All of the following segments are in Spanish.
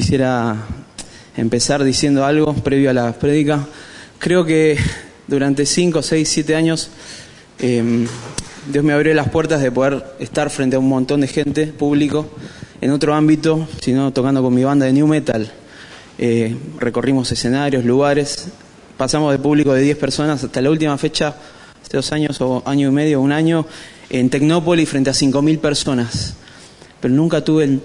quisiera empezar diciendo algo previo a la prédica. Creo que durante 5, 6, 7 años em, Dios me abrió las puertas de poder estar frente a un montón de gente, público, en otro ámbito, sino tocando con mi banda de New Metal. Eh, recorrimos escenarios, lugares, pasamos de público de 10 personas hasta la última fecha, hace dos años o año y medio, un año, en Tecnópolis frente a 5.000 personas. Pero nunca tuve el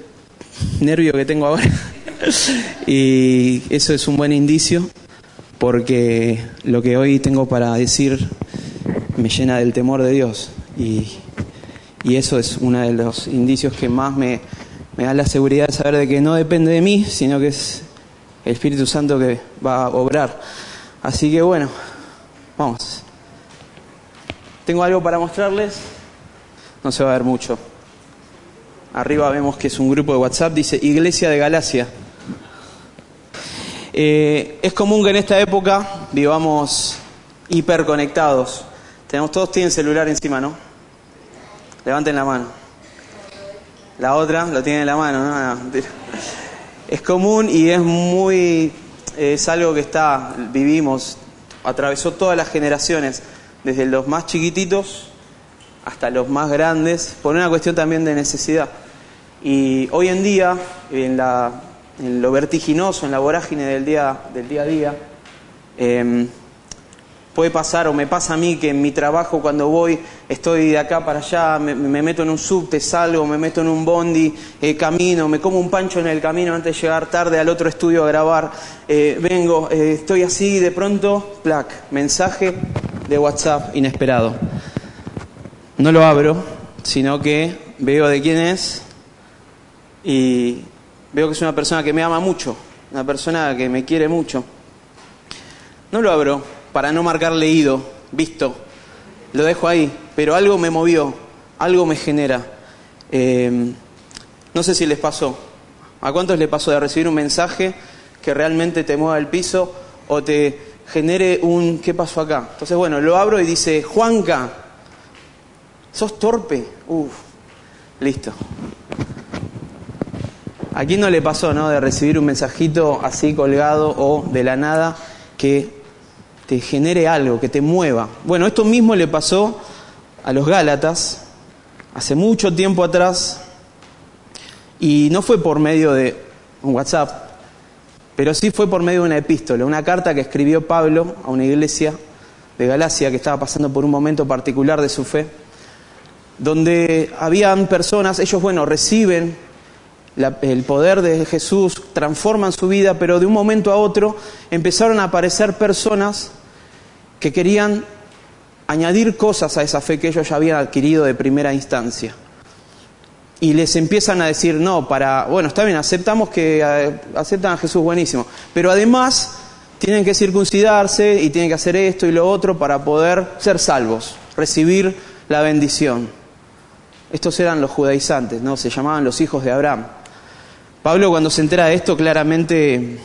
nervio que tengo ahora. y eso es un buen indicio porque lo que hoy tengo para decir me llena del temor de Dios y, eso es uno de los indicios que más me, me, da la seguridad de saber de que no depende de mí, sino que es el Espíritu Santo que va a obrar. Así que bueno, vamos. Tengo algo para mostrarles, no se va a ver mucho. Arriba vemos que es un grupo de WhatsApp, dice Iglesia de Galacia. Eh, es común que en esta época vivamos hiperconectados. Tenemos, todos tienen celular encima, ¿no? Levanten la mano. La otra lo tiene en la mano, ¿no? Es común y es muy, es algo que está, vivimos, atravesó todas las generaciones, desde los más chiquititos hasta los más grandes, por una cuestión también de necesidad. Y hoy en día, en, la, en lo vertiginoso, en la vorágine del día, del día a día, em, puede pasar o me pasa a mí que en mi trabajo cuando voy estoy de acá para allá, me, meto en un subte, salgo, me meto en un bondi, eh, camino, me como un pancho en el camino antes de llegar tarde al otro estudio a grabar, eh, vengo, eh, estoy así de pronto, plac, mensaje de WhatsApp inesperado. No lo abro, sino que veo de quién es, y veo que es una persona que me ama mucho, una persona que me quiere mucho. No lo abro para no marcar leído, visto, lo dejo ahí, pero algo me movió, algo me genera. Eh, no sé si les pasó. ¿A cuántos les pasó de recibir un mensaje que realmente te mueva el piso o te genere un ¿qué pasó acá? Entonces, bueno, lo abro y dice, Juanca, ¿sos torpe? Uf, listo. ¿A quién no le pasó, no? De recibir un mensajito así colgado o de la nada que te genere algo, que te mueva. Bueno, esto mismo le pasó a los Gálatas hace mucho tiempo atrás y no fue por medio de un WhatsApp, pero sí fue por medio de una epístola, una carta que escribió Pablo a una iglesia de Galacia que estaba pasando por un momento particular de su fe, donde habían personas, ellos, bueno, reciben el poder de Jesús transforman su vida, pero de un momento a otro empezaron a aparecer personas que querían añadir cosas a esa fe que ellos ya habían adquirido de primera instancia. Y les empiezan a decir, no, para, bueno, está bien, aceptamos que eh, aceptan a Jesús, buenísimo, pero además tienen que circuncidarse y tienen que hacer esto y lo otro para poder ser salvos, recibir la bendición. Estos eran los judaizantes, ¿no? Se llamaban los hijos de Abraham. Pablo cuando se entera de esto claramente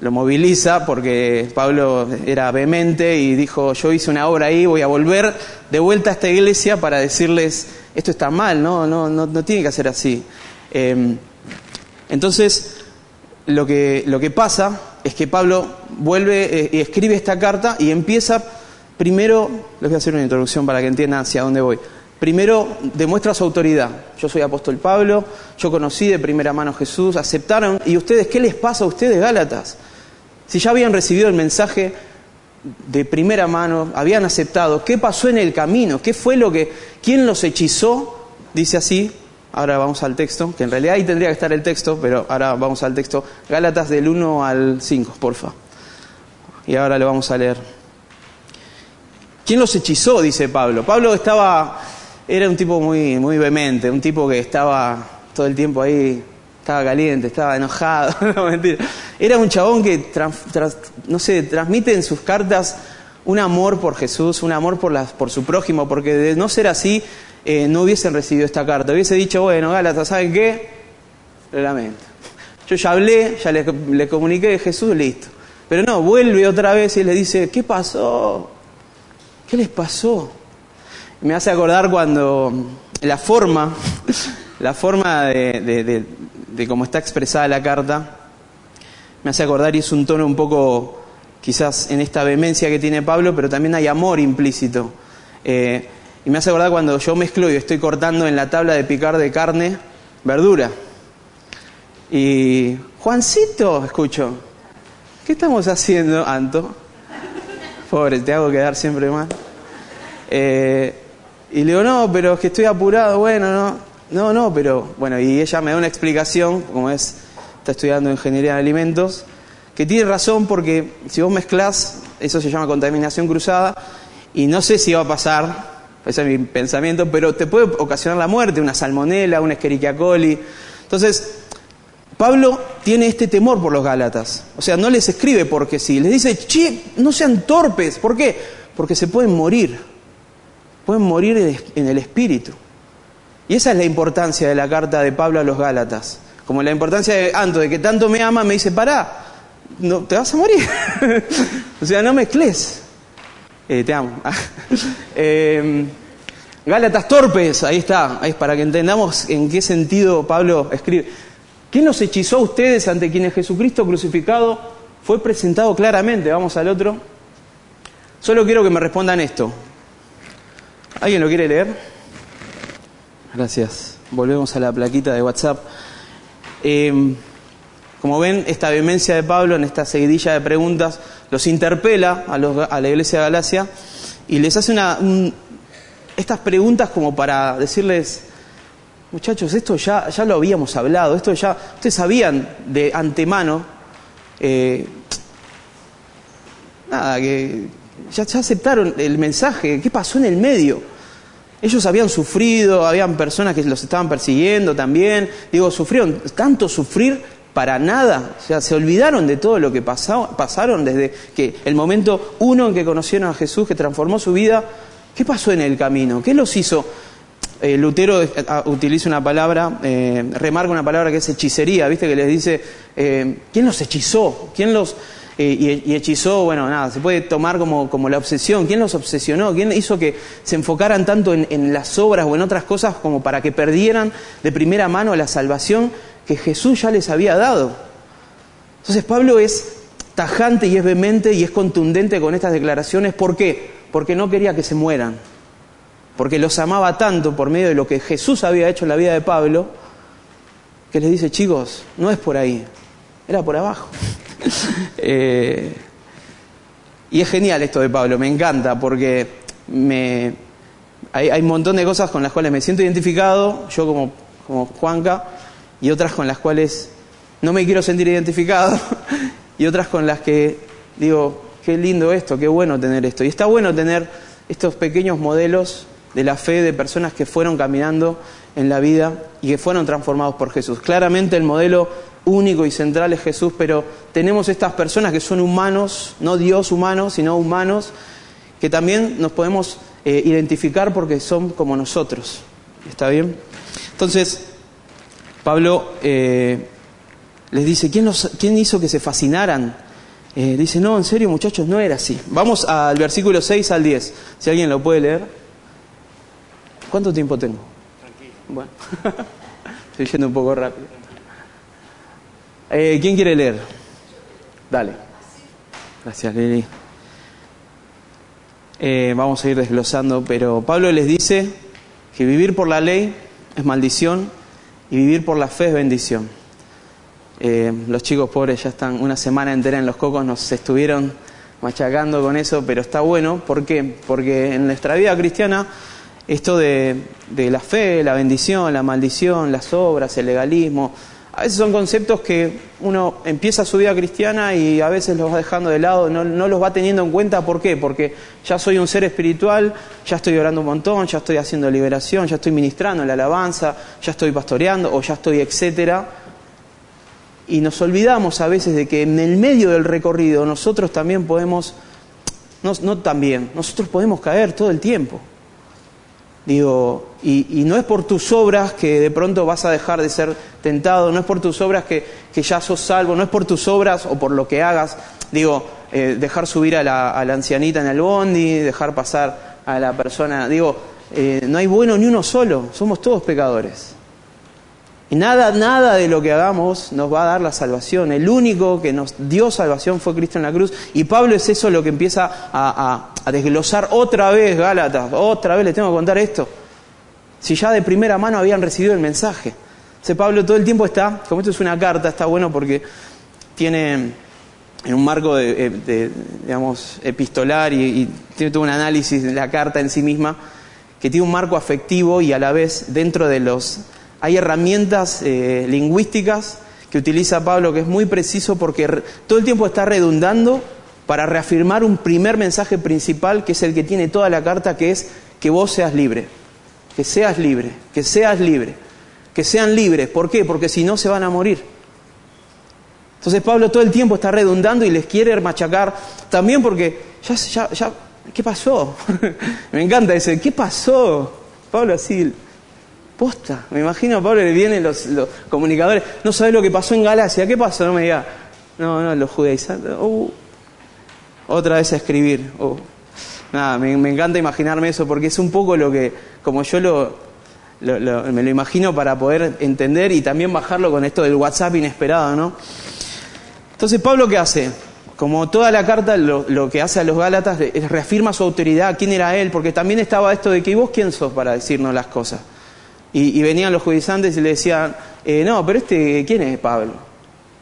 lo moviliza porque Pablo era vehemente y dijo, yo hice una obra ahí, voy a volver de vuelta a esta iglesia para decirles, esto está mal, no, no, no, tiene que ser así. Em, entonces, lo que, lo que pasa es que Pablo vuelve eh, y escribe esta carta y empieza, primero, les voy a hacer una introducción para que entiendan hacia dónde voy. Primero, demuestra su autoridad. Yo soy apóstol Pablo, yo conocí de primera mano a Jesús, aceptaron. ¿Y ustedes qué les pasa a ustedes, Gálatas? Si ya habían recibido el mensaje de primera mano, habían aceptado, ¿qué pasó en el camino? ¿Qué fue lo que, quién los hechizó? Dice así, ahora vamos al texto, que en realidad ahí tendría que estar el texto, pero ahora vamos al texto. Gálatas del 1 al 5, porfa. Y ahora lo vamos a leer. ¿Quién los hechizó? Dice Pablo. Pablo estaba era un tipo muy, muy vehemente, un tipo que estaba todo el tiempo ahí, estaba caliente, estaba enojado, no mentira. Era un chabón que, no sé, transmite en sus cartas un amor por Jesús, un amor por, las, por su prójimo, porque de no ser así, eh, no hubiesen recibido esta carta. Hubiese dicho, bueno, Gálatas, ¿saben qué? Lo lamento. Yo ya hablé, ya le, le comuniqué de Jesús, listo. Pero no, vuelve otra vez y le dice, ¿qué pasó? ¿Qué les pasó? Me hace acordar cuando la forma, la forma de, cómo está expresada la carta, me hace acordar y es un tono un poco quizás en esta vehemencia que tiene Pablo, pero también hay amor implícito. Eh, y me hace acordar cuando yo mezclo y estoy cortando en la tabla de picar de carne verdura. Y Juancito, escucho, ¿qué estamos haciendo, Anto? Pobre, te hago quedar siempre mal. Eh, y le digo, no, pero es que estoy apurado, bueno, no, no, no, pero bueno, y ella me da una explicación, como es, está estudiando ingeniería de alimentos, que tiene razón porque si vos mezclas, eso se llama contaminación cruzada, y no sé si va a pasar, ese es mi pensamiento, pero te puede ocasionar la muerte, una salmonela, una escherichia coli. Entonces, Pablo tiene este temor por los Gálatas. O sea, no les escribe porque sí. Les dice, che, no sean torpes. ¿Por qué? Porque se pueden morir. Pueden morir en el espíritu. Y esa es la importancia de la carta de Pablo a los Gálatas. Como la importancia de Anto, de que tanto me ama, me dice, pará, no, te vas a morir. o sea, no mezcles. Eh, te amo. eh, Gálatas torpes, ahí está, es para que entendamos en qué sentido Pablo escribe. ¿Quién los hechizó a ustedes ante quienes Jesucristo crucificado fue presentado claramente? Vamos al otro. Solo quiero que me respondan esto. ¿Alguien lo quiere leer? Gracias. Volvemos a la plaquita de WhatsApp. Eh, como ven, esta vehemencia de Pablo en esta seguidilla de preguntas los interpela a, la iglesia de Galacia y les hace estas preguntas como para decirles, muchachos, esto ya, ya lo habíamos hablado, esto ya, ustedes sabían de antemano, eh, nada, que ya, aceptaron el mensaje, ¿qué pasó en el medio? Ellos habían sufrido, habían personas que los estaban persiguiendo también, digo, sufrieron tanto sufrir para nada, o sea, se olvidaron de todo lo que pasaron desde que el momento uno en que conocieron a Jesús, que transformó su vida, ¿qué pasó en el camino? ¿Qué los hizo? Eh, Lutero eh, ah, utiliza una palabra, eh, remarca una palabra que es hechicería, ¿viste? Que les dice, ¿quién los hechizó? ¿Quién los... Y, hechizó, bueno, nada, se puede tomar como, como, la obsesión. ¿Quién los obsesionó? ¿Quién hizo que se enfocaran tanto en, en las obras o en otras cosas como para que perdieran de primera mano la salvación que Jesús ya les había dado? Entonces Pablo es tajante y es vehemente y es contundente con estas declaraciones. ¿Por qué? Porque no quería que se mueran porque los amaba tanto por medio de lo que Jesús había hecho en la vida de Pablo, que les dice, chicos, no es por ahí, era por abajo. Eh, y es genial esto de Pablo, me encanta, porque me, hay, un montón de cosas con las cuales me siento identificado, yo como, como Juanca, y otras con las cuales no me quiero sentir identificado, y otras con las que digo, qué lindo esto, qué bueno tener esto. Y está bueno tener estos pequeños modelos de la fe de personas que fueron caminando en la vida y que fueron transformados por Jesús. Claramente el modelo único y central es Jesús, pero tenemos estas personas que son humanos, no Dios humanos, sino humanos, que también nos podemos eh, identificar porque son como nosotros. ¿Está bien? Entonces, Pablo eh, les dice, ¿quién, ¿quién, hizo que se fascinaran? Eh, dice, no, en serio muchachos, no era así. Vamos al versículo 6 al 10, si alguien lo puede leer. ¿Cuánto tiempo tengo? Tranquilo. Bueno, estoy yendo un poco rápido. Eh, ¿Quién quiere leer? Dale. Gracias, Lili. Eh, vamos a ir desglosando, pero Pablo les dice que vivir por la ley es maldición y vivir por la fe es bendición. Eh, los chicos pobres ya están una semana entera en los cocos, nos estuvieron machacando con eso, pero está bueno. ¿Por qué? Porque en nuestra vida cristiana esto de, la fe, la bendición, la maldición, las obras, el legalismo, a veces son conceptos que uno empieza su vida cristiana y a veces los va dejando de lado, no, los va teniendo en cuenta. ¿Por qué? Porque ya soy un ser espiritual, ya estoy orando un montón, ya estoy haciendo liberación, ya estoy ministrando la alabanza, ya estoy pastoreando o ya estoy etcétera. Y nos olvidamos a veces de que en el medio del recorrido nosotros también podemos, no, no también, nosotros podemos caer todo el tiempo. Digo, y, no es por tus obras que de pronto vas a dejar de ser tentado, no es por tus obras que, ya sos salvo, no es por tus obras o por lo que hagas, digo, eh, dejar subir a la, ancianita en el bondi, dejar pasar a la persona, digo, eh, no hay bueno ni uno solo, somos todos pecadores. Y nada, nada de lo que hagamos nos va a dar la salvación. El único que nos dio salvación fue Cristo en la cruz. Y Pablo es eso lo que empieza a, desglosar otra vez, Gálatas. Otra vez les tengo que contar esto. Si ya de primera mano habían recibido el mensaje. Ese Pablo todo el tiempo está, como esto es una carta, está bueno porque tiene en un marco de, digamos, epistolar y, y tiene todo un análisis de la carta en sí misma, que tiene un marco afectivo y a la vez dentro de los hay herramientas eh, lingüísticas que utiliza Pablo que es muy preciso porque todo el tiempo está redundando para reafirmar un primer mensaje principal que es el que tiene toda la carta, que es que vos seas libre, que seas libre, que seas libre, que sean libres. ¿Por qué? Porque si no se van a morir. Entonces Pablo todo el tiempo está redundando y les quiere machacar también porque ¿qué pasó? Me encanta ese, ¿qué pasó? Pablo así Posta, me imagino a Pablo le vienen los, comunicadores, no sabes lo que pasó en Galacia, ¿qué pasó? No me diga, no, no, los judaizantes, uh, otra vez a escribir. Uh. Nada, me, encanta imaginarme eso porque es un poco lo que, como yo lo, me lo imagino para poder entender y también bajarlo con esto del WhatsApp inesperado, ¿no? Entonces, Pablo, ¿qué hace? Como toda la carta, lo, lo, que hace a los Gálatas es reafirma su autoridad, quién era él, porque también estaba esto de que, ¿y vos quién sos para decirnos las cosas? Y, venían los judaizantes y le decían, eh, no, pero este, ¿quién es Pablo?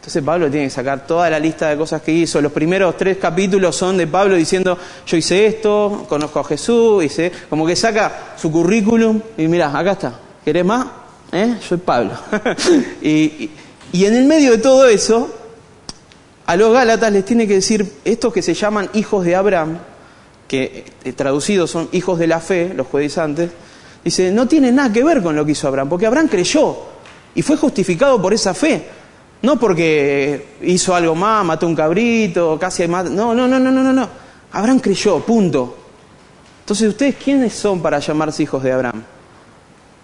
Entonces Pablo tiene que sacar toda la lista de cosas que hizo. Los primeros tres capítulos son de Pablo diciendo, yo hice esto, conozco a Jesús, hice, como que saca su currículum y mira, acá está, ¿querés más? ¿Eh? Soy Pablo. y, en el medio de todo eso, a los Gálatas les tiene que decir, estos que se llaman hijos de Abraham, que eh, traducidos son hijos de la fe, los judaizantes, Dice, no tiene nada que ver con lo que hizo Abraham, porque Abraham creyó y fue justificado por esa fe. No porque hizo algo más, mató un cabrito, casi mató. No, no, no, no, no, no. Abraham creyó, punto. Entonces, ¿ustedes quiénes son para llamarse hijos de Abraham?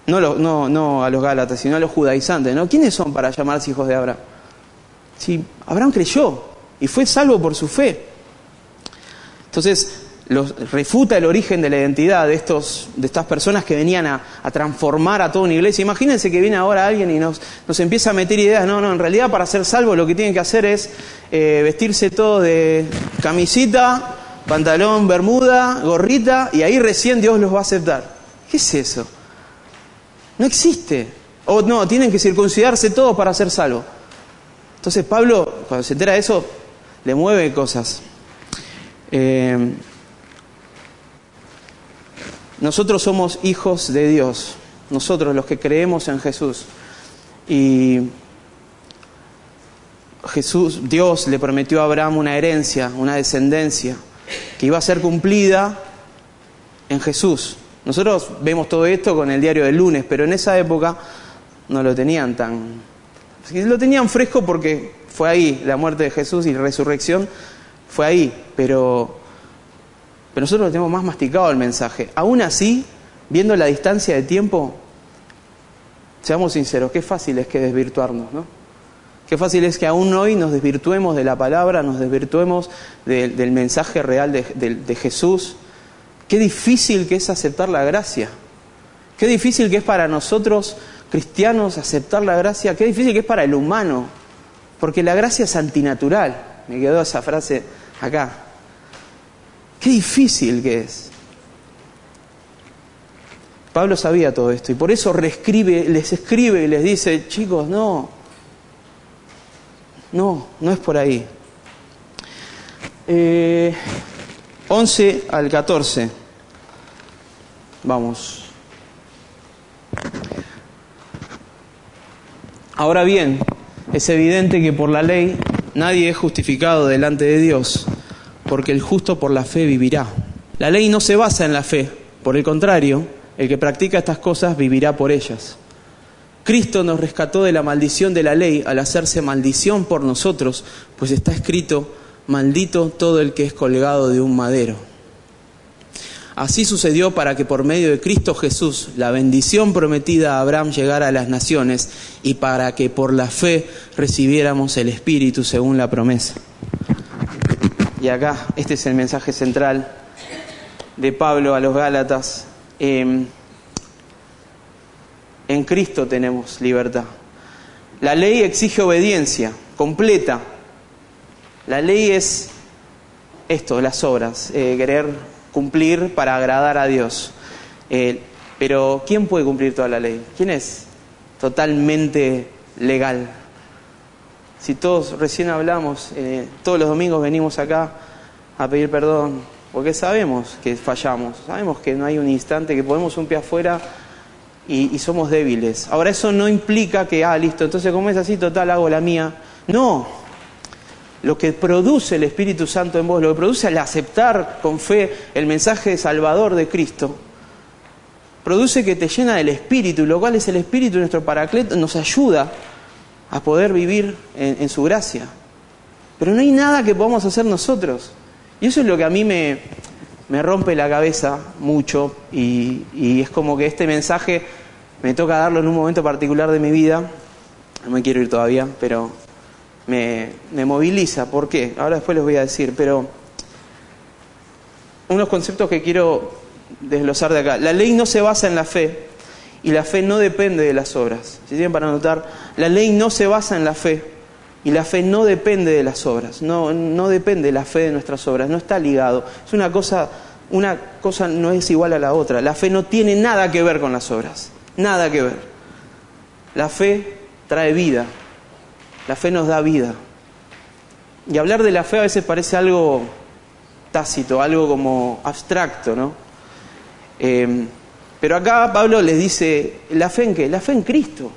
No, no, no a los Gálatas, sino a los judaizantes, ¿no? ¿Quiénes son para llamarse hijos de Abraham? Si Abraham creyó y fue salvo por su fe. Entonces, refuta el origen de la identidad de, estos, de estas personas que venían a, transformar a toda una iglesia. Imagínense que viene ahora alguien y nos, nos, empieza a meter ideas. No, no, en realidad para ser salvo lo que tienen que hacer es eh, vestirse todo de camisita, pantalón, bermuda, gorrita, y ahí recién Dios los va a aceptar. ¿Qué es eso? No existe. O no, tienen que circuncidarse todos para ser salvo. Entonces Pablo, cuando se entera de eso, le mueve cosas. Eh, nosotros somos hijos de Dios, nosotros los que creemos en Jesús. Y Jesús, Dios le prometió a Abraham una herencia, una descendencia, que iba a ser cumplida en Jesús. Nosotros vemos todo esto con el diario del lunes, pero en esa época no lo tenían tan... Lo tenían fresco porque fue ahí, la muerte de Jesús y la resurrección fue ahí, pero pero nosotros lo tenemos más masticado el mensaje. Aún así, viendo la distancia de tiempo, seamos sinceros, qué fácil es que desvirtuarnos, ¿no? Qué fácil es que aún hoy nos desvirtuemos de la palabra, nos desvirtuemos del mensaje real de, de Jesús. Qué difícil que es aceptar la gracia. Qué difícil que es para nosotros cristianos aceptar la gracia. Qué difícil que es para el humano. Porque la gracia es antinatural. Me quedó esa frase acá. Qué difícil que es. Pablo sabía todo esto y por eso reescribe, les escribe y les dice, chicos, no, no, no es por ahí. 11 eh, al 14. Vamos. Ahora bien, es evidente que por la ley nadie es justificado delante de Dios porque el justo por la fe vivirá. La ley no se basa en la fe, por el contrario, el que practica estas cosas vivirá por ellas. Cristo nos rescató de la maldición de la ley al hacerse maldición por nosotros, pues está escrito, maldito todo el que es colgado de un madero. Así sucedió para que por medio de Cristo Jesús la bendición prometida a Abraham llegara a las naciones y para que por la fe recibiéramos el Espíritu según la promesa. Y acá, este es el mensaje central de Pablo a los Gálatas. Em, en Cristo tenemos libertad. La ley exige obediencia completa. La ley es esto, las obras, eh, querer cumplir para agradar a Dios. Eh, pero ¿quién puede cumplir toda la ley? ¿Quién es totalmente legal? Si todos recién hablamos, eh, todos los domingos venimos acá a pedir perdón, porque sabemos que fallamos, sabemos que no hay un instante que ponemos un pie afuera y, somos débiles. Ahora eso no implica que, ah, listo, entonces como es así, total, hago la mía. No, lo que produce el Espíritu Santo en vos, lo que produce al aceptar con fe el mensaje salvador de Cristo, produce que te llena del Espíritu, lo cual es el Espíritu, nuestro paracleto, nos ayuda a poder vivir en, su gracia. Pero no hay nada que podamos hacer nosotros. Y eso es lo que a mí me, me rompe la cabeza mucho y, y, es como que este mensaje me toca darlo en un momento particular de mi vida. No me quiero ir todavía, pero me, me moviliza. ¿Por qué? Ahora después les voy a decir, pero unos conceptos que quiero desglosar de acá. La ley no se basa en la fe y la fe no depende de las obras. Si tienen para anotar, la ley no se basa en la fe y la fe no depende de las obras. No, no depende de la fe de nuestras obras, no está ligado. Es una cosa, una cosa no es igual a la otra. La fe no tiene nada que ver con las obras, nada que ver. La fe trae vida, la fe nos da vida. Y hablar de la fe a veces parece algo tácito, algo como abstracto, ¿no? Eh, pero acá Pablo les dice, ¿la fe en qué? La fe en Cristo.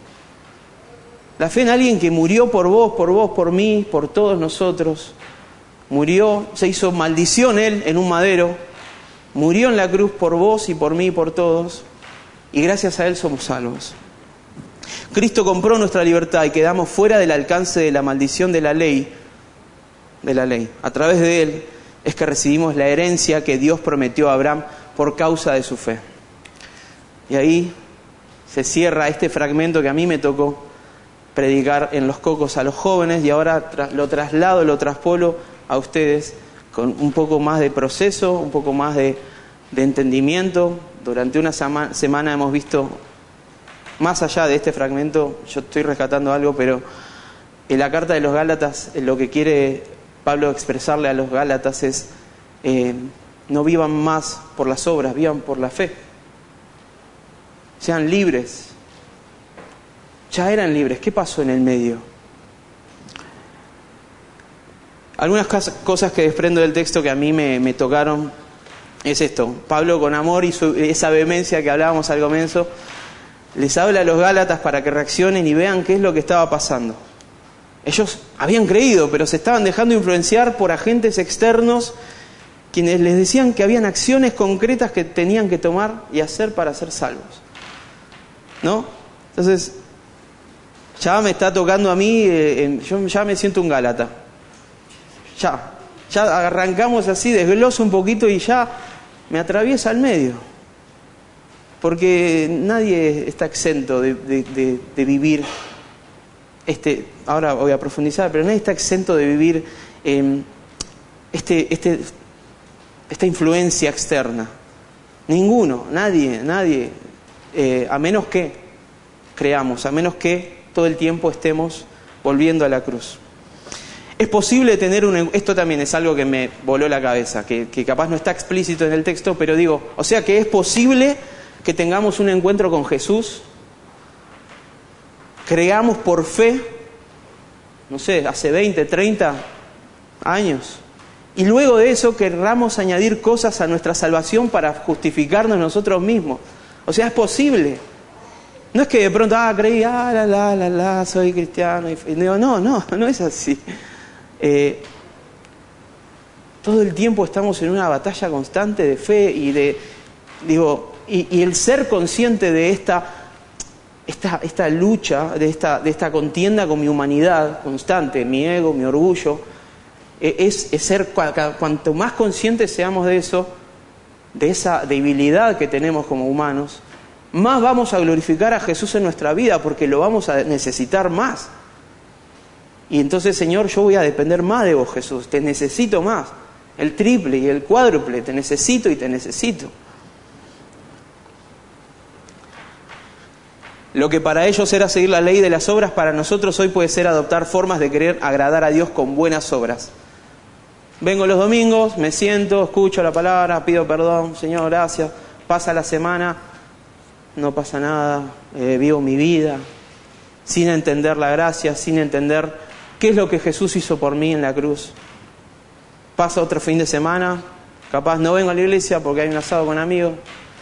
La fe en alguien que murió por vos, por vos, por mí, por todos nosotros. Murió, se hizo maldición él en un madero. Murió en la cruz por vos y por mí y por todos. Y gracias a él somos salvos. Cristo compró nuestra libertad y quedamos fuera del alcance de la maldición de la ley, de la ley. A través de él es que recibimos la herencia que Dios prometió a Abraham por causa de su fe. Y ahí se cierra este fragmento que a mí me tocó predicar en los cocos a los jóvenes y ahora lo traslado, lo traspolo a ustedes con un poco más de proceso, un poco más de, entendimiento. Durante una semana hemos visto, más allá de este fragmento, yo estoy rescatando algo, pero en la carta de los Gálatas lo que quiere Pablo expresarle a los Gálatas es, eh, no vivan más por las obras, vivan por la fe. Sean libres. Ya eran libres. ¿Qué pasó en el medio? Algunas cosas que desprendo del texto que a mí me, tocaron es esto. Pablo con amor y esa vehemencia que hablábamos al comienzo, les habla a los Gálatas para que reaccionen y vean qué es lo que estaba pasando. Ellos habían creído, pero se estaban dejando influenciar por agentes externos quienes les decían que habían acciones concretas que tenían que tomar y hacer para ser salvos. ¿No? Entonces, ya me está tocando a mí, eh, yo ya me siento un Gálata. Ya, ya arrancamos así, desgloso un poquito y ya me atraviesa al medio. Porque nadie está exento de, de, vivir, este, ahora voy a profundizar, pero nadie está exento de vivir este, este esta influencia externa. Ninguno, nadie, nadie, eh, a menos que creamos, a menos que todo el tiempo estemos volviendo a la cruz. Es posible tener un... Esto también es algo que me voló la cabeza, que, que capaz no está explícito en el texto, pero digo, o sea que es posible que tengamos un encuentro con Jesús, creamos por fe, no sé, hace 20, 30 años, y luego de eso querramos añadir cosas a nuestra salvación para justificarnos nosotros mismos. O sea, es posible. No es que de pronto, ah, creí, ah, la, la, la, la, soy cristiano. Y, digo, no, no, no es así. Eh, todo el tiempo estamos en una batalla constante de fe y de, digo, y, el ser consciente de esta, esta, esta lucha, de esta, de esta contienda con mi humanidad constante, mi ego, mi orgullo, e, es, ser, cuanto más conscientes seamos de eso, de esa debilidad que tenemos como humanos, más vamos a glorificar a Jesús en nuestra vida porque lo vamos a necesitar más. Y entonces, Señor, yo voy a depender más de vos, Jesús, te necesito más, el triple y el cuádruple, te necesito y te necesito. Lo que para ellos era seguir la ley de las obras, para nosotros hoy puede ser adoptar formas de querer agradar a Dios con buenas obras. Vengo los domingos, me siento, escucho la palabra, pido perdón, Señor, gracias. Pasa la semana, no pasa nada, eh, vivo mi vida, sin entender la gracia, sin entender qué es lo que Jesús hizo por mí en la cruz. Pasa otro fin de semana, capaz no vengo a la iglesia porque hay un asado con amigos.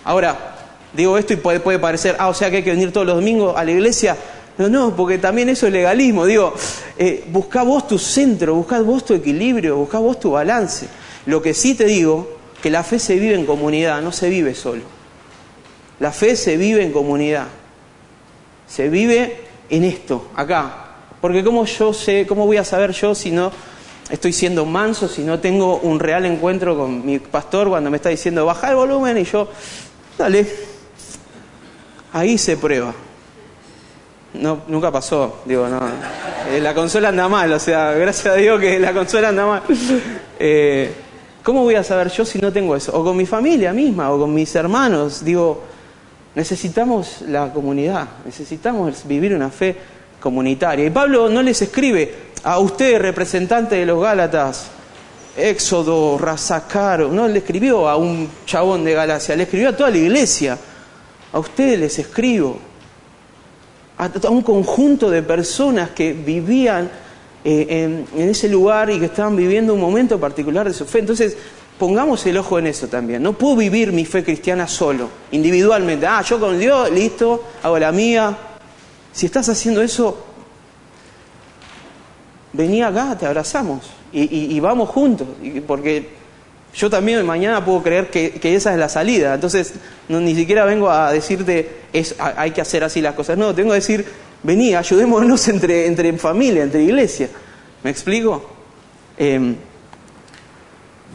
Ahora, digo esto y puede, puede parecer, ah, o sea que hay que venir todos los domingos a la iglesia. No, no, porque también eso es legalismo. Digo, eh, busca vos tu centro, busca vos tu equilibrio, busca vos tu balance. Lo que sí te digo, que la fe se vive en comunidad, no se vive solo. La fe se vive en comunidad. Se vive en esto, acá. Porque cómo yo sé, cómo voy a saber yo si no estoy siendo manso, si no tengo un real encuentro con mi pastor cuando me está diciendo baja el volumen y yo, dale, ahí se prueba. No, nunca pasó, digo, no. Eh, la consola anda mal, o sea, gracias a Dios que la consola anda mal. Eh, ¿Cómo voy a saber yo si no tengo eso? O con mi familia misma, o con mis hermanos. Digo, necesitamos la comunidad, necesitamos vivir una fe comunitaria. Y Pablo no les escribe a usted, representante de los Gálatas, Éxodo, Razacaro, no le escribió a un chabón de Galacia, le escribió a toda la iglesia. A ustedes les escribo a, un conjunto de personas que vivían eh, en, ese lugar y que estaban viviendo un momento particular de su fe. Entonces, pongamos el ojo en eso también. No puedo vivir mi fe cristiana solo, individualmente. Ah, yo con Dios, listo, hago la mía. Si estás haciendo eso, vení acá, te abrazamos y, y vamos juntos, porque yo también mañana puedo creer que, esa es la salida. Entonces, ni siquiera vengo a decirte, es, hay que hacer así las cosas. No, tengo que decir, vení, ayudémonos entre, entre familia, entre iglesia. ¿Me explico? Em,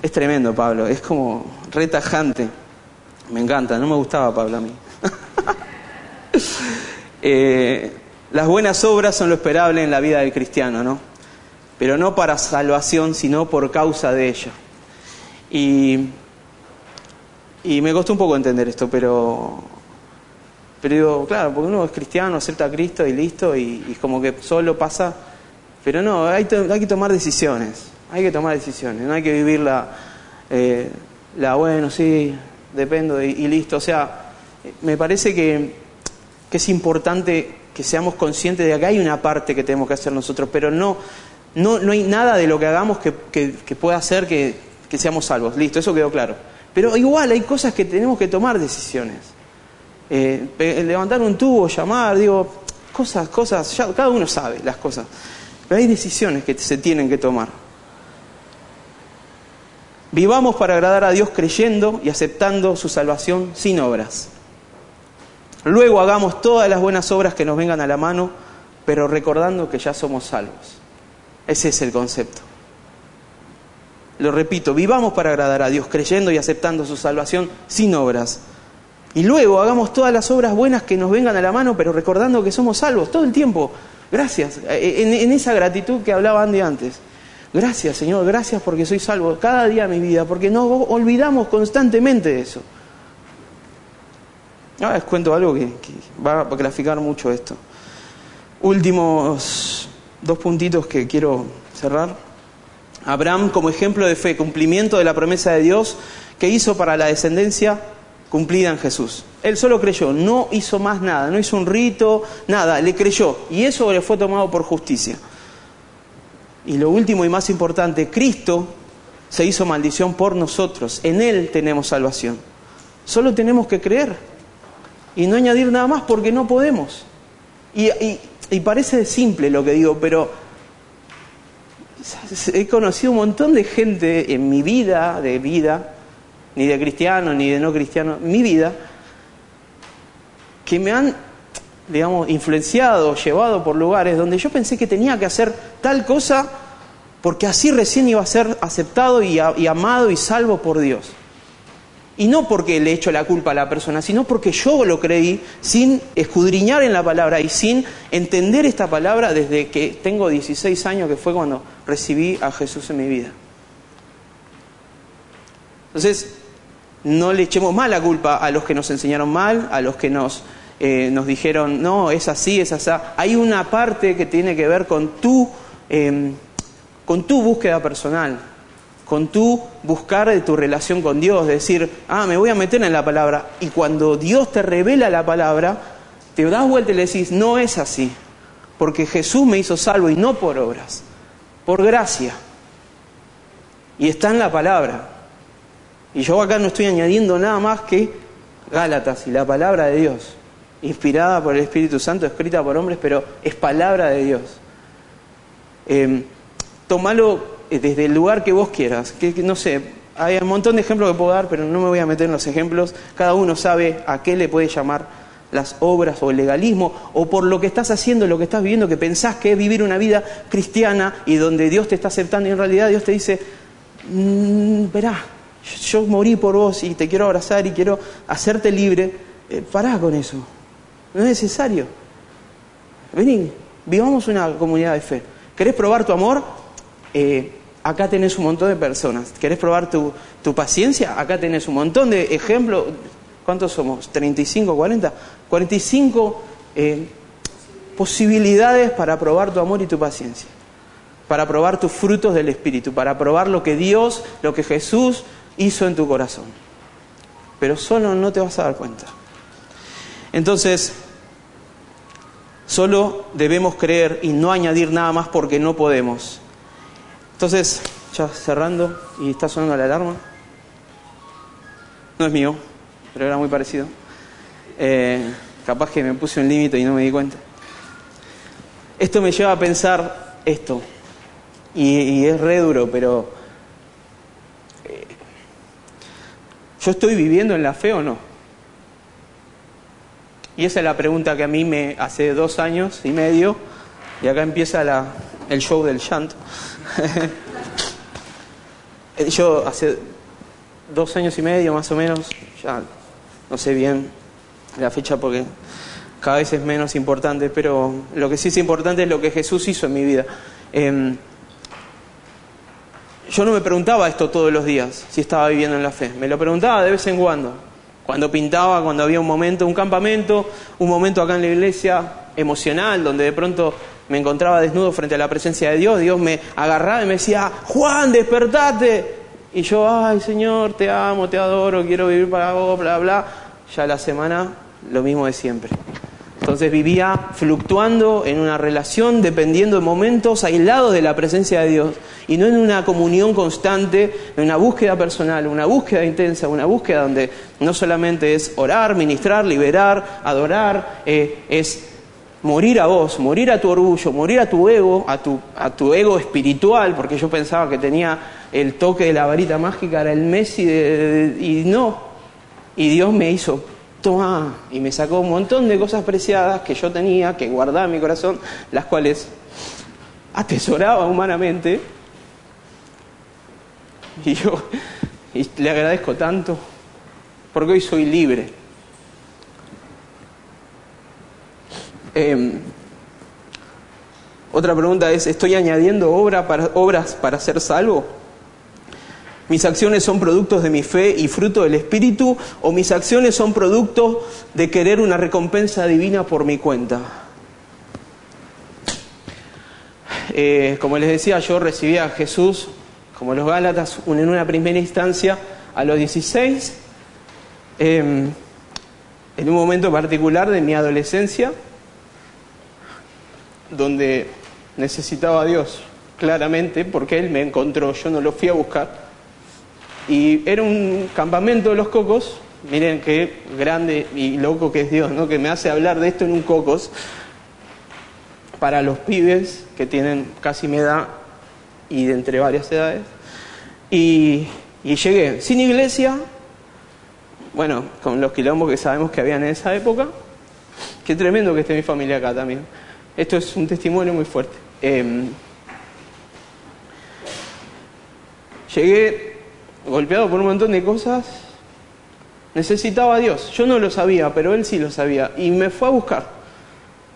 es tremendo, Pablo. Es como retajante. Me encanta. No me gustaba Pablo a mí. Eh, las buenas obras son lo esperable en la vida del cristiano, ¿no? Pero no para salvación, sino por causa de ella. Y, y me costó un poco entender esto, pero, pero digo, claro, porque uno es cristiano, acepta a Cristo y listo, y, como que solo pasa. Pero no, hay, hay, que tomar decisiones, hay que tomar decisiones, no hay que vivir la, eh, la bueno, sí, dependo y, listo. O sea, me parece que, que es importante que seamos conscientes de que hay una parte que tenemos que hacer nosotros, pero no, no, no hay nada de lo que hagamos que, que pueda hacer que, que seamos salvos. Listo, eso quedó claro. Pero igual hay cosas que tenemos que tomar decisiones. Eh, levantar un tubo, llamar, digo, cosas, cosas, cada uno sabe las cosas. Pero hay decisiones que se tienen que tomar. Vivamos para agradar a Dios creyendo y aceptando su salvación sin obras. Luego hagamos todas las buenas obras que nos vengan a la mano, pero recordando que ya somos salvos. Ese es el concepto. Lo repito, vivamos para agradar a Dios, creyendo y aceptando su salvación sin obras. Y luego hagamos todas las obras buenas que nos vengan a la mano, pero recordando que somos salvos todo el tiempo. Gracias. Eh, en, esa gratitud que hablaba Andy antes. Gracias, Señor, gracias porque soy salvo cada día de mi vida, porque no olvidamos constantemente de eso. Ahora les cuento algo que, que va a graficar mucho esto. Últimos dos puntitos que quiero cerrar. Abraham como ejemplo de fe, cumplimiento de la promesa de Dios que hizo para la descendencia cumplida en Jesús. Él solo creyó, no hizo más nada, no hizo un rito, nada, le creyó y eso le fue tomado por justicia. Y lo último y más importante, Cristo se hizo maldición por nosotros, en Él tenemos salvación. Solo tenemos que creer y no añadir nada más porque no podemos. Y, parece simple lo que digo, pero he conocido un montón de gente en mi vida, de vida, ni de cristiano ni de no cristiano, mi vida, que me han, digamos, influenciado, llevado por lugares donde yo pensé que tenía que hacer tal cosa porque así recién iba a ser aceptado y, y amado y salvo por Dios. Y no porque le echo la culpa a la persona, sino porque yo lo creí sin escudriñar en la palabra y sin entender esta palabra desde que tengo 16 años, que fue cuando recibí a Jesús en mi vida. Entonces, no le echemos más la culpa a los que nos enseñaron mal, a los que nos eh, nos dijeron, no, es así, es así. Hay una parte que tiene que ver con tu, em, con tu búsqueda personal, con tu buscar de tu relación con Dios, decir, ah, me voy a meter en la palabra. Y cuando Dios te revela la palabra, te das vuelta y le decís, no es así, porque Jesús me hizo salvo y no por obras, por gracia. Y está en la palabra. Y yo acá no estoy añadiendo nada más que Gálatas y la palabra de Dios inspirada por el Espíritu Santo, escrita por hombres, pero es palabra de Dios. Eh, tómalo eh, desde el lugar que vos quieras, que, no sé, hay un montón de ejemplos que puedo dar, pero no me voy a meter en los ejemplos. Cada uno sabe a qué le puede llamar las obras o el legalismo, o por lo que estás haciendo, lo que estás viviendo, que pensás que es vivir una vida cristiana y donde Dios te está aceptando y en realidad Dios te dice, mmm, verá, yo morí por vos y te quiero abrazar y quiero hacerte libre, eh, pará con eso. No es necesario. Vení, vivamos una comunidad de fe. ¿Querés probar tu amor? Eh, acá tenés un montón de personas. ¿Querés probar tu, paciencia? Acá tenés un montón de ejemplos. ¿Cuántos somos? ¿35, 40? 45 posibilidades para probar tu amor y tu paciencia. Para probar tus frutos del Espíritu. Para probar lo que Dios, lo que Jesús hizo en tu corazón. Pero solo no te vas a dar cuenta. Entonces, solo debemos creer y no añadir nada más porque no podemos. Entonces, ya cerrando y está sonando la alarma. No es mío, pero era muy parecido. Eh, capaz que me puse un límite y no me di cuenta. Esto me lleva a pensar esto, y, es re duro, pero eh, ¿yo estoy viviendo en la fe o no? Y esa es la pregunta que a mí me hace dos años y medio, y acá empieza la, el show del llanto. Yo hace dos años y medio más o menos, ya no sé bien la fecha porque cada vez es menos importante, pero lo que sí es importante es lo que Jesús hizo en mi vida. Em, yo no me preguntaba esto todos los días, si estaba viviendo en la fe, me lo preguntaba de vez en cuando. Cuando pintaba, cuando había un momento, un campamento, un momento acá en la iglesia emocional, donde de pronto me encontraba desnudo frente a la presencia de Dios, Dios me agarraba y me decía, Juan, despertate. Y yo, ay Señor, te amo, te adoro, quiero vivir para vos, bla, bla. Ya la semana, lo mismo de siempre. Entonces vivía fluctuando en una relación, dependiendo de momentos aislados de la presencia de Dios y no en una comunión constante, en una búsqueda personal, una búsqueda intensa, una búsqueda donde no solamente es orar, ministrar, liberar, adorar, eh, es morir a vos, morir a tu orgullo, morir a tu ego, a tu, a tu ego espiritual, porque yo pensaba que tenía el toque de la varita mágica, era el Messi, y no. Y Dios me hizo toma, y me sacó un montón de cosas preciadas que yo tenía, que guardaba en mi corazón, las cuales atesoraba humanamente. Y yo le agradezco tanto, porque hoy soy libre. Em, otra pregunta es, ¿estoy añadiendo obras para ser salvo? ¿Mis acciones son productos de mi fe y fruto del Espíritu o mis acciones son productos de querer una recompensa divina por mi cuenta? Eh, como les decía, yo recibí a Jesús, como los Gálatas, en una primera instancia a los 16, em, en un momento particular de mi adolescencia, donde necesitaba a Dios, claramente, porque Él me encontró, yo no lo fui a buscar y era un campamento de los cocos, miren qué grande y loco que es Dios, ¿no? Que me hace hablar de esto en un cocos para los pibes que tienen casi mi edad y de entre varias edades. Y, llegué sin iglesia, bueno, con los quilombos que sabemos que habían en esa época. Qué tremendo que esté mi familia acá también. Esto es un testimonio muy fuerte. Em, llegué golpeado por un montón de cosas, necesitaba a Dios. Yo no lo sabía, pero Él sí lo sabía. Y me fue a buscar.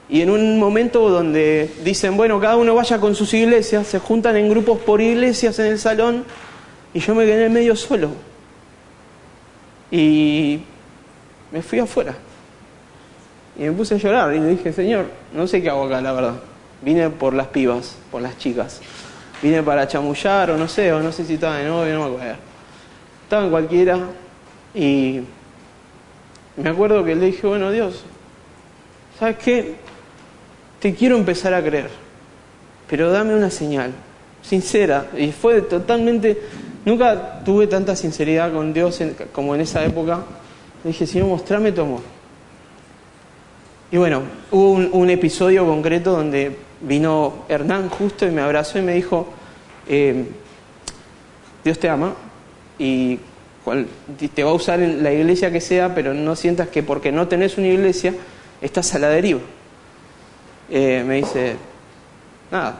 Y en un momento donde dicen, bueno, cada uno vaya con sus iglesias, se juntan en grupos por iglesias en el salón, y yo me quedé medio solo. Y me fui afuera. Y me puse a llorar y le dije, Señor, no sé qué hago acá, la verdad. Vine por las pibas, por las chicas. Vine para chamullar o no sé, o no sé si estaba de novio, no me acuerdo. Estaba en cualquiera y me acuerdo que le dije, bueno, Dios, ¿sabes qué? Te quiero empezar a creer, pero dame una señal, sincera. Y fue totalmente, nunca tuve tanta sinceridad con Dios como en esa época. Le dije, Señor, mostrame tu amor. Y bueno, hubo un, episodio concreto donde vino Hernán justo y me abrazó y me dijo, eh, Dios te ama y te va a usar en la iglesia que sea, pero no sientas que porque no tenés una iglesia estás a la deriva. Eh, me dice, nada,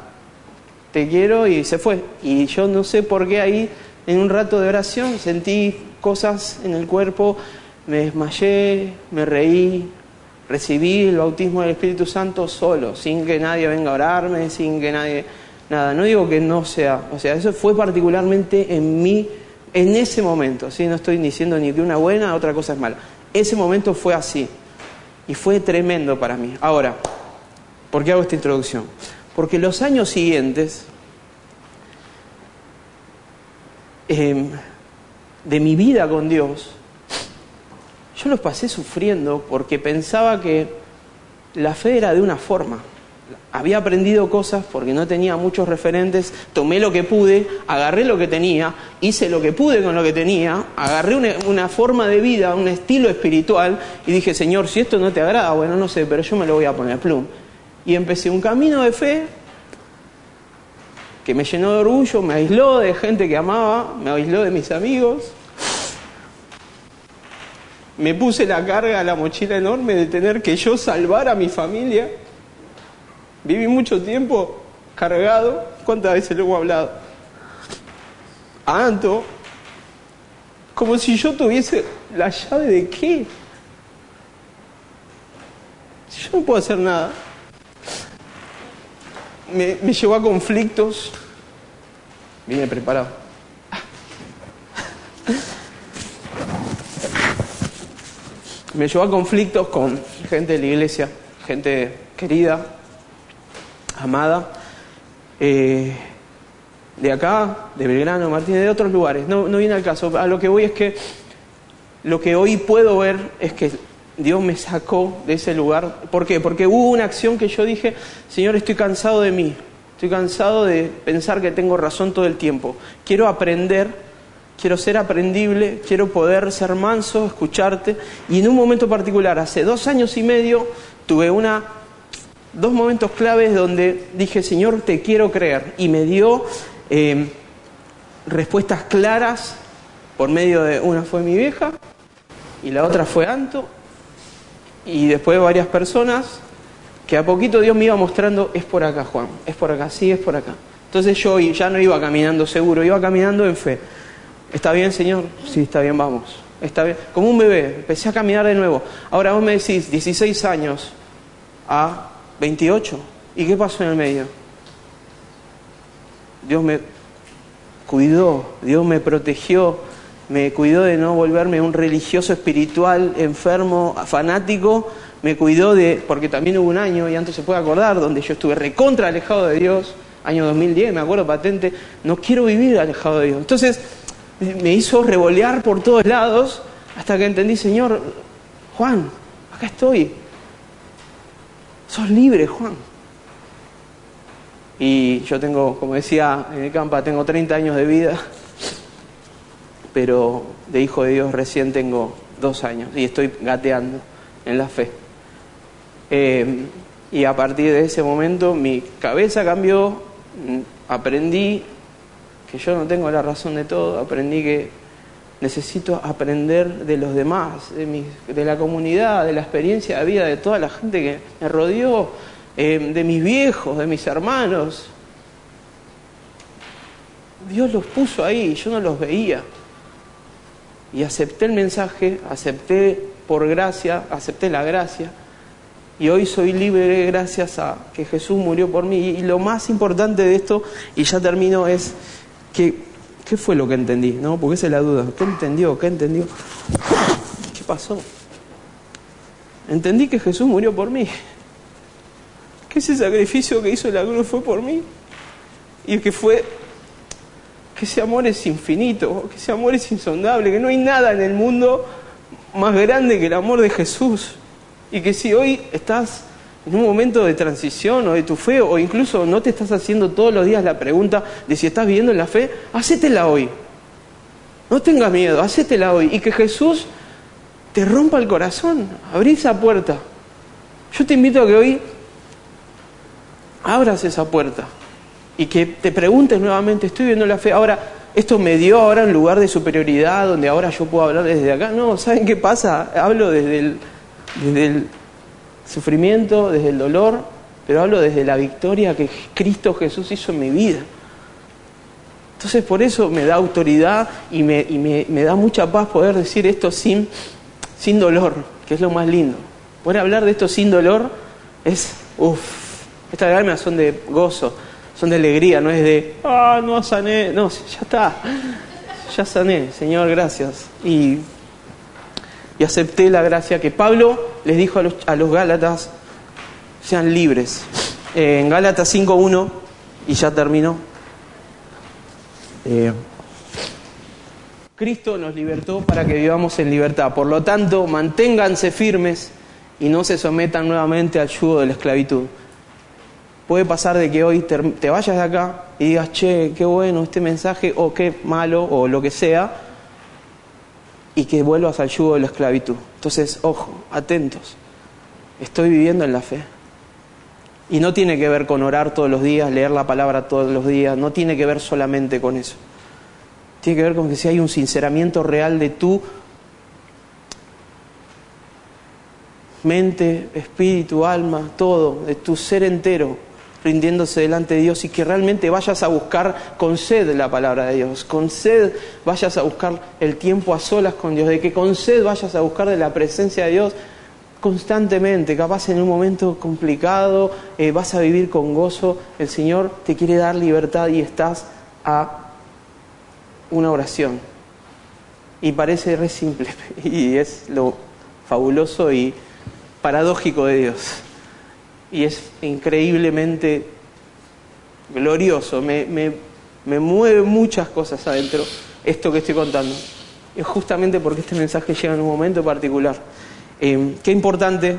te quiero y se fue. Y yo no sé por qué ahí, en un rato de oración, sentí cosas en el cuerpo, me desmayé, me reí, recibí el bautismo del Espíritu Santo solo, sin que nadie venga a orarme, sin que nadie... Nada, no digo que no sea, o sea, eso fue particularmente en mí en ese momento, ¿sí? no estoy diciendo ni que una buena, otra cosa es mala. Ese momento fue así y fue tremendo para mí. Ahora, ¿por qué hago esta introducción? Porque los años siguientes em, de mi vida con Dios, yo los pasé sufriendo porque pensaba que la fe era de una forma había aprendido cosas porque no tenía muchos referentes, tomé lo que pude, agarré lo que tenía, hice lo que pude con lo que tenía, agarré una, forma de vida, un estilo espiritual y dije, Señor, si esto no te agrada, bueno, no sé, pero yo me lo voy a poner plum. Y empecé un camino de fe que me llenó de orgullo, me aisló de gente que amaba, me aisló de mis amigos. Me puse la carga, la mochila enorme de tener que yo salvar a mi familia Viví mucho tiempo cargado. ¿Cuántas veces lo hemos hablado? Anto, como si yo tuviese la llave de qué. Yo no puedo hacer nada. Me, me llevó a conflictos. Vine preparado. Me llevó a conflictos con gente de la iglesia, gente querida, amada, eh, de acá, de Belgrano, Martínez, de otros lugares. No, no viene al caso. A lo que voy es que lo que hoy puedo ver es que Dios me sacó de ese lugar. ¿Por qué? Porque hubo una acción que yo dije, Señor, estoy cansado de mí. Estoy cansado de pensar que tengo razón todo el tiempo. Quiero aprender, quiero ser aprendible, quiero poder ser manso, escucharte. Y en un momento particular, hace dos años y medio, tuve una dos momentos claves donde dije, Señor, te quiero creer. Y me dio eh, respuestas claras por medio de, una fue mi vieja y la otra fue Anto. Y después varias personas que a poquito Dios me iba mostrando, es por acá, Juan, es por acá, sí, es por acá. Entonces yo ya no iba caminando seguro, iba caminando en fe. ¿Está bien, Señor? Sí, está bien, vamos. Está bien. Como un bebé, empecé a caminar de nuevo. Ahora vos me decís, 16 años a 28. ¿Y qué pasó en el medio? Dios me cuidó, Dios me protegió, me cuidó de no volverme un religioso espiritual enfermo, fanático, me cuidó de, porque también hubo un año, y antes se puede acordar, donde yo estuve recontra alejado de Dios, año 2010, me acuerdo patente, no quiero vivir alejado de Dios. Entonces me hizo revolear por todos lados hasta que entendí, Señor, Juan, acá estoy, Sos libre, Juan. Y yo tengo, como decía en el campo, tengo 30 años de vida, pero de hijo de Dios recién tengo dos años y estoy gateando en la fe. Eh, y a partir de ese momento mi cabeza cambió, mm, aprendí que yo no tengo la razón de todo, aprendí que necesito aprender de los demás, de, de la comunidad, de la experiencia de vida de toda la gente que me rodeó, eh, de mis viejos, de mis hermanos. Dios los puso ahí, yo no los veía. Y acepté el mensaje, acepté por gracia, acepté la gracia. Y hoy soy libre gracias a que Jesús murió por mí. Y lo más importante de esto, y ya termino, es que ¿Qué fue lo que entendí? ¿No? Porque esa es la duda. ¿Qué entendió? ¿Qué entendió? ¿Qué pasó? entendí que Jesús murió por mí. Que ese sacrificio que hizo la cruz fue por mí. Y que fue que ese amor es infinito, que ese amor es insondable, que no hay nada en el mundo más grande que el amor de Jesús. Y que si hoy estás en un momento de transición o de tu fe, o incluso no te estás haciendo todos los días la pregunta de si estás viviendo en la fe, hacétela hoy. No tengas miedo, hacétela hoy. Y que Jesús te rompa el corazón, abrí esa puerta. Yo te invito a que hoy abras esa puerta y que te preguntes nuevamente, estoy viendo la fe, ahora esto me dio ahora un lugar de superioridad donde ahora yo puedo hablar desde acá. No, ¿saben qué pasa? Hablo desde el, desde el sufrimiento, desde el dolor, pero hablo desde la victoria que Cristo Jesús hizo en mi vida. Entonces por eso me da autoridad y me, y me, me da mucha paz poder decir esto sin, sin dolor, que es lo más lindo. Poder hablar de esto sin dolor es, uff, estas lágrimas son de gozo, son de alegría, no es de, ah, no sané, no, ya está, ya sané, Señor, gracias. Y y acepté la gracia que Pablo les dijo a los, a los Gálatas, sean libres. Eh, en Gálatas 5.1, y ya termino, eh, Cristo nos libertó para que vivamos en libertad. Por lo tanto, manténganse firmes y no se sometan nuevamente al yugo de la esclavitud. Puede pasar de que hoy te vayas de acá y digas, che, qué bueno este mensaje, o qué malo, o lo que sea, y que vuelvas al yugo de la esclavitud. Entonces, ojo, atentos. Estoy viviendo en la fe. Y no tiene que ver con orar todos los días, leer la palabra todos los días, no tiene que ver solamente con eso. Tiene que ver con que si hay un sinceramiento real de tu mente, espíritu, alma, todo, de tu ser entero, rindiéndose delante de Dios y que realmente vayas a buscar con sed la palabra de Dios, con sed vayas a buscar el tiempo a solas con Dios, de que con sed vayas a buscar de la presencia de Dios constantemente, capaz en un momento complicado, eh, vas a vivir con gozo, el Señor te quiere dar libertad y estás a una oración. Y parece re simple, y es lo fabuloso y paradójico de Dios y es increíblemente glorioso, me, me, mueve muchas cosas adentro esto que estoy contando. Es justamente porque este mensaje llega en un momento particular. Eh, qué importante,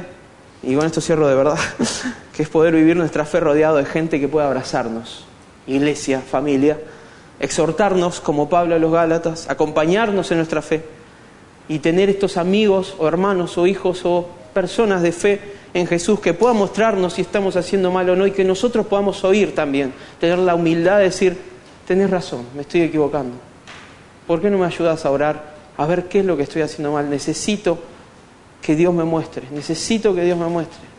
y con esto cierro de verdad, que es poder vivir nuestra fe rodeado de gente que pueda abrazarnos, iglesia, familia, exhortarnos como Pablo a los Gálatas, acompañarnos en nuestra fe y tener estos amigos o hermanos o hijos o personas de fe en Jesús que pueda mostrarnos si estamos haciendo mal o no y que nosotros podamos oír también, tener la humildad de decir, tenés razón, me estoy equivocando. ¿Por qué no me ayudas a orar? A ver qué es lo que estoy haciendo mal. Necesito que Dios me muestre, necesito que Dios me muestre.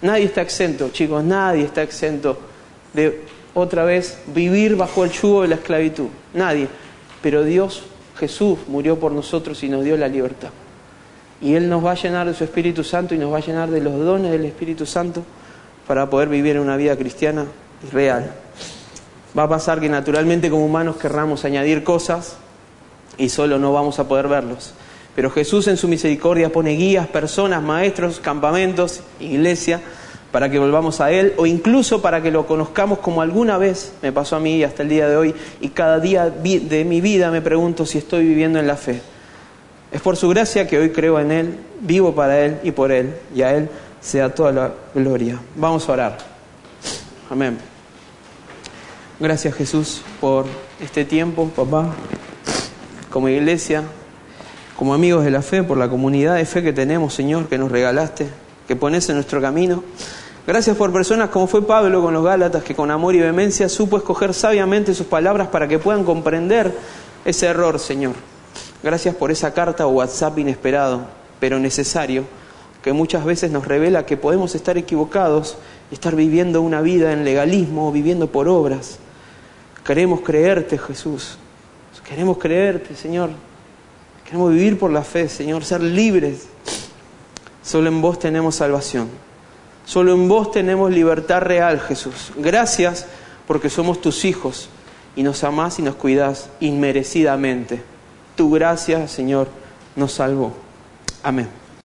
Nadie está exento, chicos, nadie está exento de otra vez vivir bajo el yugo de la esclavitud. Nadie. Pero Dios, Jesús, murió por nosotros y nos dio la libertad. Y Él nos va a llenar de su Espíritu Santo y nos va a llenar de los dones del Espíritu Santo para poder vivir una vida cristiana real. Va a pasar que naturalmente como humanos querramos añadir cosas y solo no vamos a poder verlos. Pero Jesús en su misericordia pone guías, personas, maestros, campamentos, iglesia, para que volvamos a Él o incluso para que lo conozcamos como alguna vez me pasó a mí hasta el día de hoy y cada día de mi vida me pregunto si estoy viviendo en la fe. Es por su gracia que hoy creo en Él, vivo para Él y por Él, y a Él sea toda la gloria. Vamos a orar. Amén. Gracias Jesús por este tiempo, papá, como iglesia, como amigos de la fe, por la comunidad de fe que tenemos, Señor, que nos regalaste, que pones en nuestro camino. Gracias por personas como fue Pablo con los Gálatas, que con amor y vehemencia supo escoger sabiamente sus palabras para que puedan comprender ese error, Señor. Gracias por esa carta o WhatsApp inesperado, pero necesario, que muchas veces nos revela que podemos estar equivocados y estar viviendo una vida en legalismo, viviendo por obras. Queremos creerte, Jesús. Queremos creerte, Señor. Queremos vivir por la fe, Señor, ser libres. Solo en vos tenemos salvación. Solo en vos tenemos libertad real, Jesús. Gracias porque somos tus hijos y nos amás y nos cuidás inmerecidamente tu gracia, Señor, nos salvó. Amén.